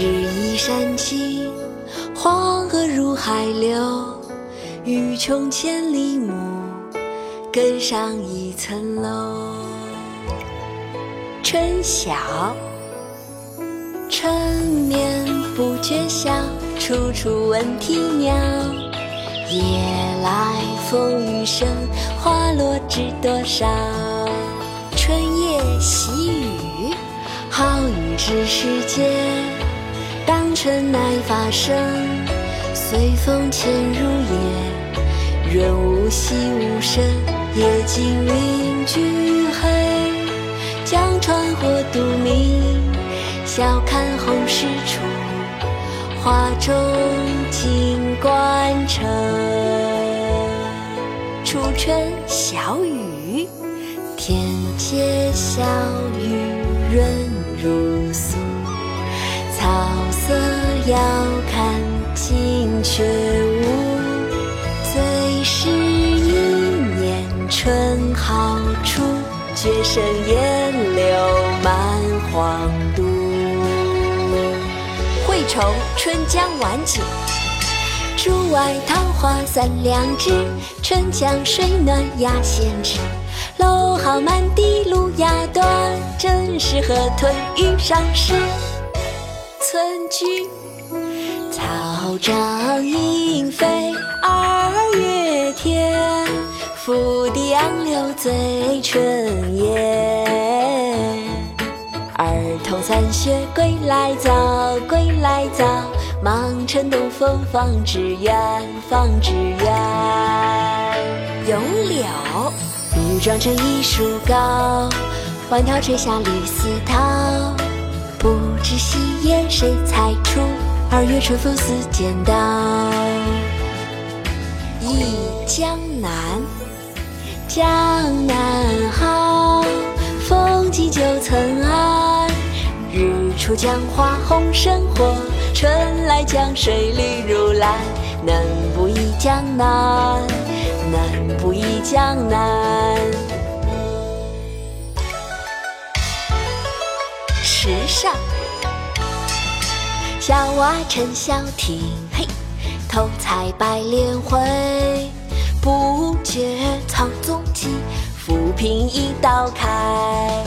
日依山尽，黄河入海流。欲穷千里目，更上一层楼。春晓，春眠不觉晓，处处闻啼鸟。夜来风雨声，花落知多少。春夜喜雨，好雨知时节。春乃发生，随风潜入夜。润物细无声，夜静云俱黑。江船火独明，晓看红湿处，花重锦官城。初春小雨，天街小雨润如酥。草遥看近却无，最是一年春好处。绝胜烟柳满皇都。惠崇春江晚景，竹外桃花三两枝，春江水暖鸭先知。蒌蒿满地芦芽短，正是河豚欲上时。村居草长莺飞二月天。拂堤杨柳醉春夜，儿童散学归来早，归来早。忙趁东风放纸鸢，放纸鸢。咏柳，欲妆成一树高，万条垂下绿丝绦。不知细叶谁裁出？二月春风似剪刀。忆江南。江南好，风景旧曾谙。日出江花红胜火，春来江水绿如蓝。能不忆江南？能不忆江南？池上，小娃撑小艇，嘿，偷采白莲回。不觉草丛齐，浮萍一道开。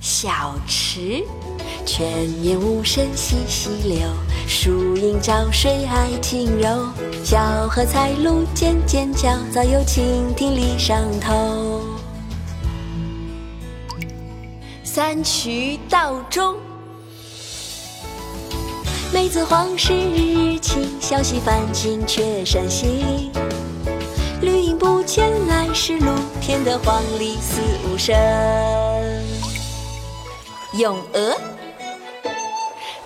小池，泉眼无声惜细流，树阴照水爱晴柔。小荷才露尖尖角，早有蜻蜓立上头。三衢道中。梅子黄时日日晴，小溪泛尽却山行。绿阴不见来时路，添得黄鹂四五声。咏鹅，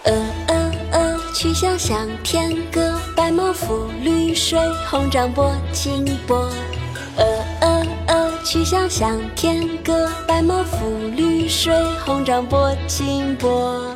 鹅鹅鹅，曲项向天歌。白毛浮绿水，红掌拨清波。鹅鹅鹅，曲项向天歌。白毛浮绿水，红掌拨清波。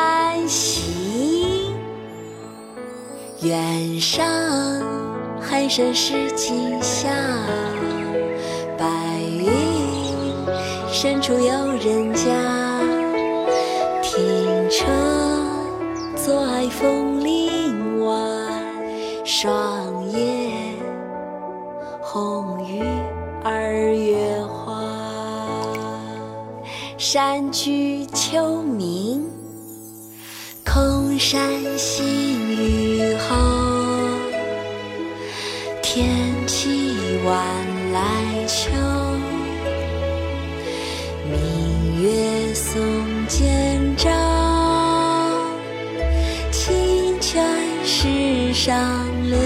远上寒山石径下，白云深处有人家。停车坐爱枫林晚，霜叶红于二月花。山居秋暝。山新雨后，天气晚来秋。明月松间照，清泉石上流。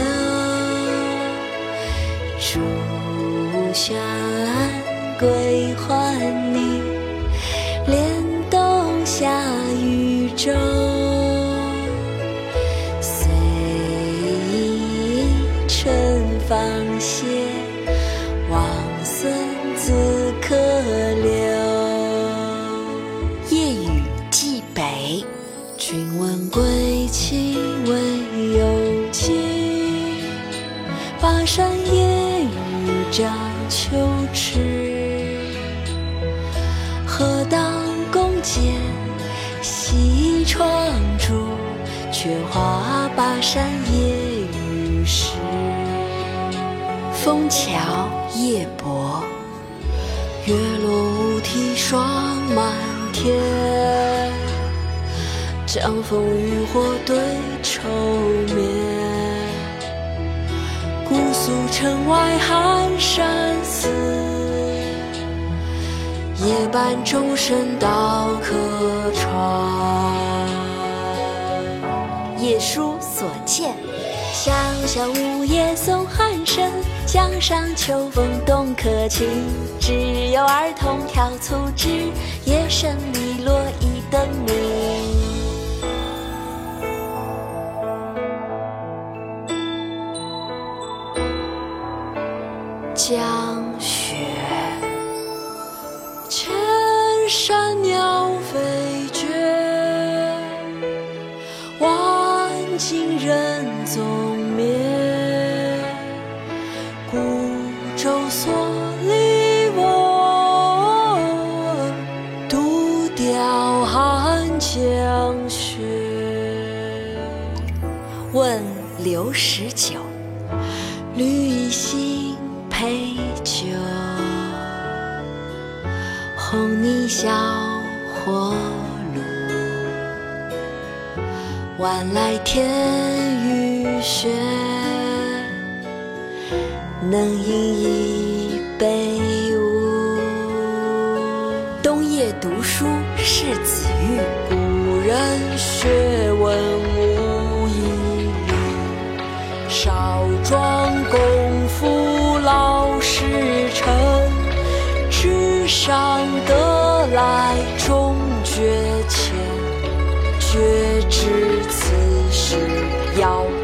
竹喧归还你，莲动下。渔舟雪花巴山夜雨时。枫桥夜泊，月落乌啼霜满天。江枫渔火对愁眠。姑苏城外寒山寺，夜半钟声到客船。夜书所见，萧萧梧叶送寒声，江上秋风动客情。只有儿童挑促织，夜深篱落一灯明。江雪，千山鸟人踪灭。孤舟蓑笠翁，独钓寒江雪。问刘十九，绿衣新。醅酒，红泥小火。晚来天欲雪，能饮一杯无？冬夜读书是子玉，古人学问无遗力，少壮功夫。老时辰，纸上得来终觉浅，却知此事要。